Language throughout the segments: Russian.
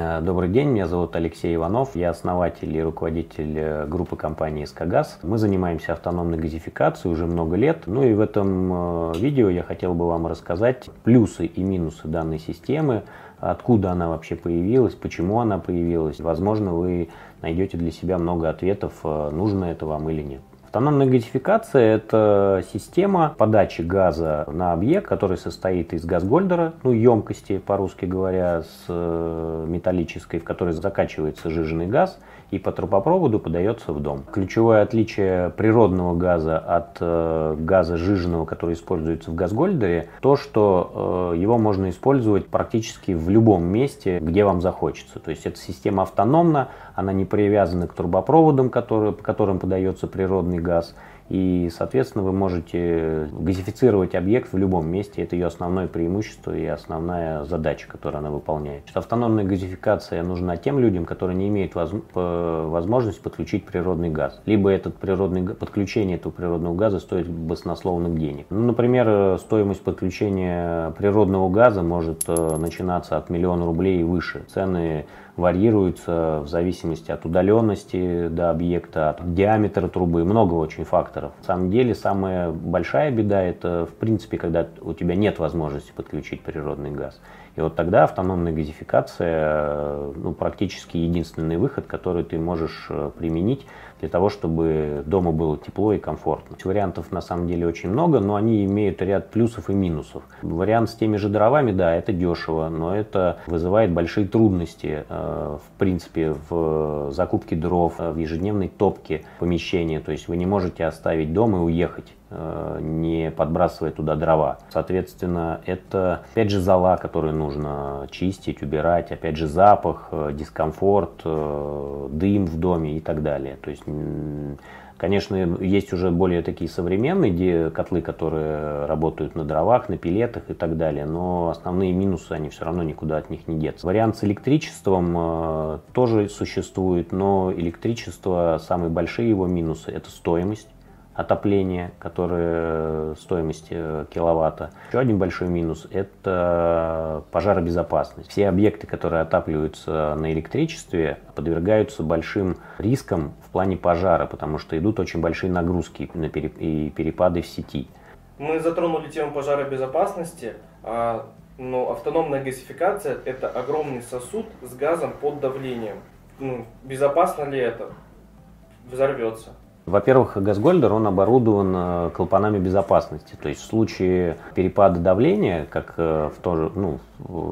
Э, добрый день, меня зовут Алексей Иванов, я основатель и руководитель э, группы компании «Скагаз». Мы занимаемся автономной газификацией уже много лет. Ну и в этом э, видео я хотел бы вам рассказать плюсы и минусы данной системы, откуда она вообще появилась, почему она появилась. Возможно, вы найдете для себя много ответов, нужно это вам или нет. Автономная газификация – это система подачи газа на объект, который состоит из газгольдера, ну, емкости, по-русски говоря, с э, металлической, в которой закачивается жиженый газ – и по трубопроводу подается в дом. Ключевое отличие природного газа от э, газа жиженного, который используется в газгольдере, то, что э, его можно использовать практически в любом месте, где вам захочется. То есть эта система автономна, она не привязана к трубопроводам, которые, по которым подается природный газ. И, соответственно, вы можете газифицировать объект в любом месте. Это ее основное преимущество и основная задача, которую она выполняет. Автономная газификация нужна тем людям, которые не имеют возможности подключить природный газ. Либо этот природный, подключение этого природного газа стоит баснословных денег. Ну, например, стоимость подключения природного газа может э, начинаться от миллиона рублей и выше. Цены варьируются в зависимости от удаленности до объекта, от диаметра трубы, много очень факторов. На самом деле самая большая беда это в принципе, когда у тебя нет возможности подключить природный газ. И вот тогда автономная газификация ну, практически единственный выход, который ты можешь э, применить для того, чтобы дома было тепло и комфортно. Вариантов на самом деле очень много, но они имеют ряд плюсов и минусов. Вариант с теми же дровами, да, это дешево, но это вызывает большие трудности, э, в принципе, в закупке дров, в ежедневной топке помещения. То есть вы не можете оставить дом и уехать Э, не подбрасывая туда дрова. Соответственно, это опять же зола, которую нужно чистить, убирать, опять же запах, э, дискомфорт, э, дым в доме и так далее. То есть Конечно, есть уже более такие современные котлы, которые работают на дровах, на пилетах и так далее, но основные минусы, они все равно никуда от них не деться. Вариант с электричеством тоже существует, но электричество, самые большие его минусы – это стоимость отопление, которое стоимость э, киловатта. Еще один большой минус – это пожаробезопасность. Все объекты, которые отапливаются на электричестве, подвергаются большим рискам в плане пожара, потому что идут очень большие нагрузки и перепады в сети. Мы затронули тему пожаробезопасности. А, но автономная газификация – это огромный сосуд с газом под давлением. Ну, безопасно ли это? Взорвется. Во-первых, газгольдер, он оборудован э, клапанами безопасности. То есть в случае перепада давления, как э, в тоже, ну,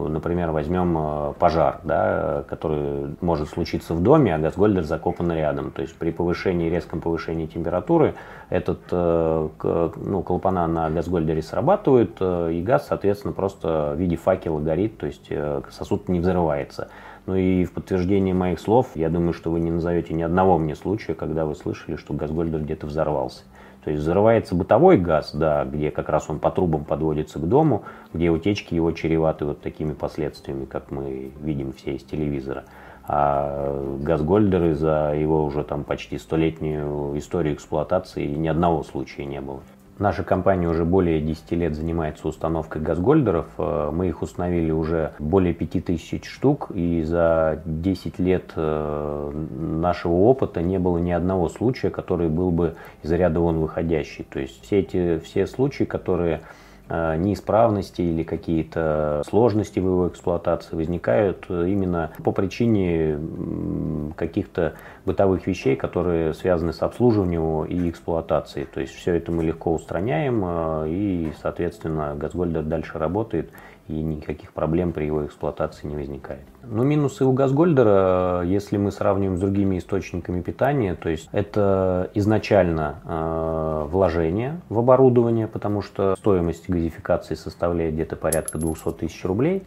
например, возьмем э, пожар, да, который может случиться в доме, а газгольдер закопан рядом. То есть при повышении, резком повышении температуры этот, ну, клапана на газгольдере срабатывают, и газ, соответственно, просто в виде факела горит, то есть сосуд не взрывается. Ну и в подтверждение моих слов, я думаю, что вы не назовете ни одного мне случая, когда вы слышали, что газгольдер где-то взорвался. То есть взрывается бытовой газ, да, где как раз он по трубам подводится к дому, где утечки его чреваты вот такими последствиями, как мы видим все из телевизора. А газгольдеры за его уже там почти столетнюю историю эксплуатации ни одного случая не было. Наша компания уже более 10 лет занимается установкой газгольдеров. Э, мы их установили уже более 5000 штук, и за 10 лет э, нашего опыта не было ни одного случая, который был бы из ряда вон выходящий. То есть все эти все случаи, которые неисправности или какие-то сложности в его эксплуатации возникают именно по причине каких-то бытовых вещей, которые связаны с обслуживанием и эксплуатацией. То есть все это мы легко устраняем э, и, соответственно, Газгольдер дальше работает и никаких проблем при его эксплуатации не возникает. Но минусы у газгольдера, если мы сравниваем с другими источниками питания, то есть это изначально э, вложение в оборудование, потому что стоимость газификации составляет где-то порядка 200 тысяч рублей,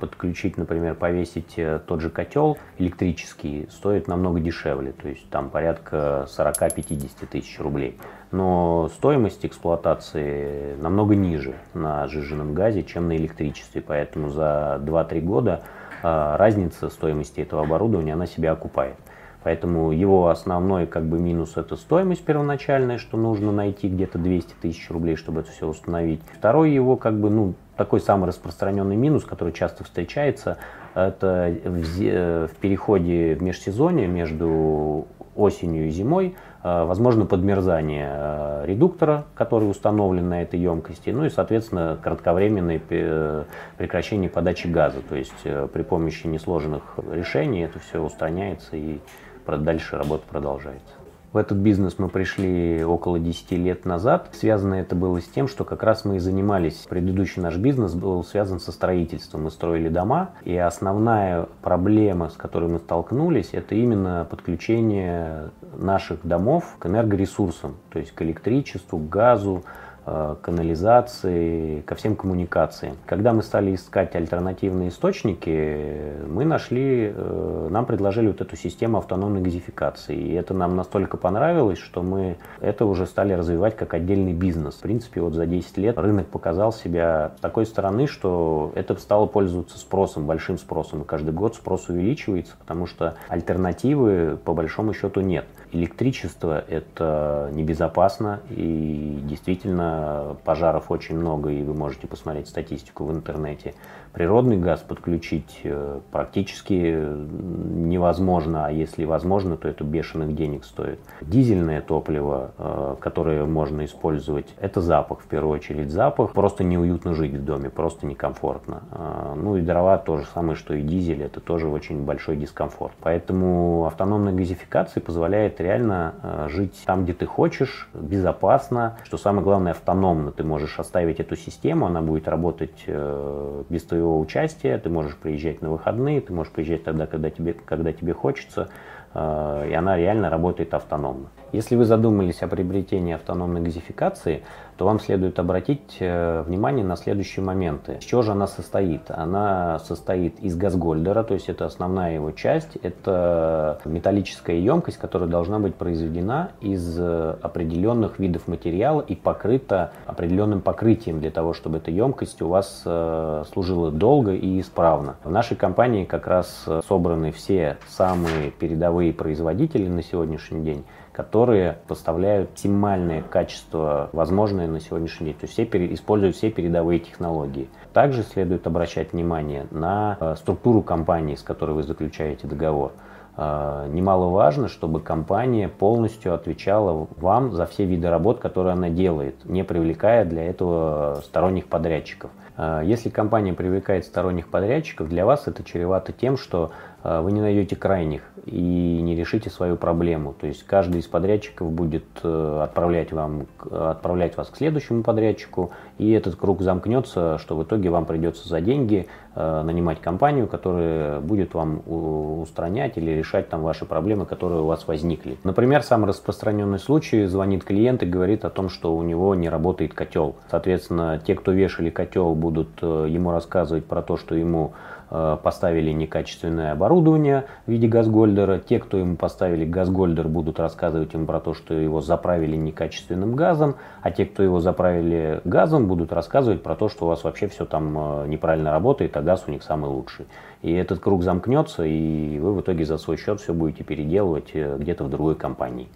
подключить, например, повесить э, тот же котел электрический стоит намного дешевле, то есть там порядка 40-50 тысяч рублей. Но стоимость эксплуатации намного ниже на сжиженном газе, чем на электричестве, поэтому за 2-3 года а, разница стоимости этого оборудования, она себя окупает. Поэтому его основной как бы минус это стоимость первоначальная, что нужно найти где-то 200 тысяч рублей, чтобы это все установить. Второй его как бы, ну, такой самый распространенный минус, который часто встречается, это в, в переходе в межсезонье между осенью и зимой э, возможно подмерзание э, редуктора, который установлен на этой емкости, ну и, соответственно, кратковременное э, прекращение подачи газа. То есть при помощи несложных решений это все устраняется и дальше работа продолжается. В этот бизнес мы пришли около 10 лет назад. Связано это было с тем, что как раз мы и занимались, предыдущий наш бизнес был связан со строительством. Мы строили дома, и основная проблема, с которой мы столкнулись, это именно подключение наших домов к энергоресурсам, то есть к электричеству, к газу, канализации, ко всем коммуникациям. Когда мы стали искать альтернативные источники, мы нашли, э, нам предложили вот эту систему автономной газификации. И это нам настолько понравилось, что мы это уже стали развивать как отдельный бизнес. В принципе, вот за 10 лет рынок показал себя такой стороны, что это стало пользоваться спросом, большим спросом. И каждый год спрос увеличивается, потому что альтернативы по большому счету нет. Электричество это небезопасно и действительно пожаров очень много, и вы можете посмотреть статистику в интернете. Природный газ подключить э, практически невозможно, а если возможно, то это бешеных денег стоит. Дизельное топливо, э, которое можно использовать, это запах, в первую очередь запах. Просто неуютно жить в доме, просто некомфортно. Э, ну и дрова то же самое, что и дизель, это тоже очень большой дискомфорт. Поэтому автономная газификация позволяет реально жить там, где ты хочешь, безопасно, что самое главное, автономно. Ты можешь оставить эту систему, она будет работать без твоего участия, ты можешь приезжать на выходные, ты можешь приезжать тогда, когда тебе, когда тебе хочется, э, и она реально работает автономно. Если вы задумались о приобретении автономной газификации, то вам следует обратить э, внимание на следующие моменты. С чего же она состоит? Она состоит из газгольдера, то есть это основная его часть. Это металлическая емкость, которая должна быть произведена из э, определенных видов материала и покрыта определенным покрытием для того, чтобы эта емкость у вас э, служила долго и исправно. В нашей компании как раз собраны все самые передовые производители на сегодняшний день, которые поставляют оптимальное качество, возможное на сегодняшний день. То есть все пере, используют все передовые технологии. Также следует обращать внимание на э, структуру компании, с которой вы заключаете договор. Э, немаловажно, чтобы компания полностью отвечала вам за все виды работ, которые она делает, не привлекая для этого сторонних подрядчиков. Э, если компания привлекает сторонних подрядчиков, для вас это чревато тем, что вы не найдете крайних и не решите свою проблему. То есть каждый из подрядчиков будет э, отправлять, вам, отправлять вас к следующему подрядчику, и этот круг замкнется, что в итоге вам придется за деньги э, нанимать компанию, которая будет вам устранять или решать там ваши проблемы, которые у вас возникли. Например, самый распространенный случай, звонит клиент и говорит о том, что у него не работает котел. Соответственно, те, кто вешали котел, будут э, ему рассказывать про то, что ему Э, поставили некачественное оборудование в виде газгольдера. Те, кто ему поставили газгольдер, будут рассказывать ему про то, что его заправили некачественным газом, а те, кто его заправили газом, будут рассказывать про то, что у вас вообще все там э, неправильно работает, а газ у них самый лучший. И этот круг замкнется, и вы в итоге за свой счет все будете переделывать э, где-то в другой компании.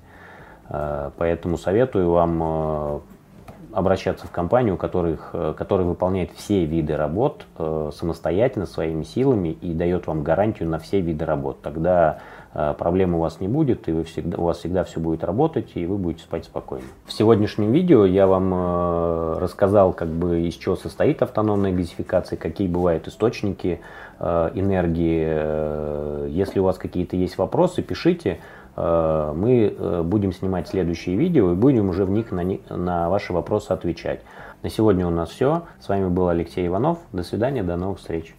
Поэтому советую вам обращаться в компанию, которых, э, которая выполняет все виды работ э, самостоятельно, своими силами и дает вам гарантию на все виды работ. Тогда э, проблем у вас не будет, и вы всегда, у вас всегда все будет работать, и вы будете спать спокойно. В сегодняшнем видео я вам рассказал, как бы из чего состоит автономная газификация, какие бывают источники энергии. Если у вас какие-то есть вопросы, пишите. Э, мы э, будем снимать следующие видео и будем уже в них на, на ваши вопросы отвечать. На сегодня у нас все. С вами был Алексей Иванов. До свидания, до новых встреч.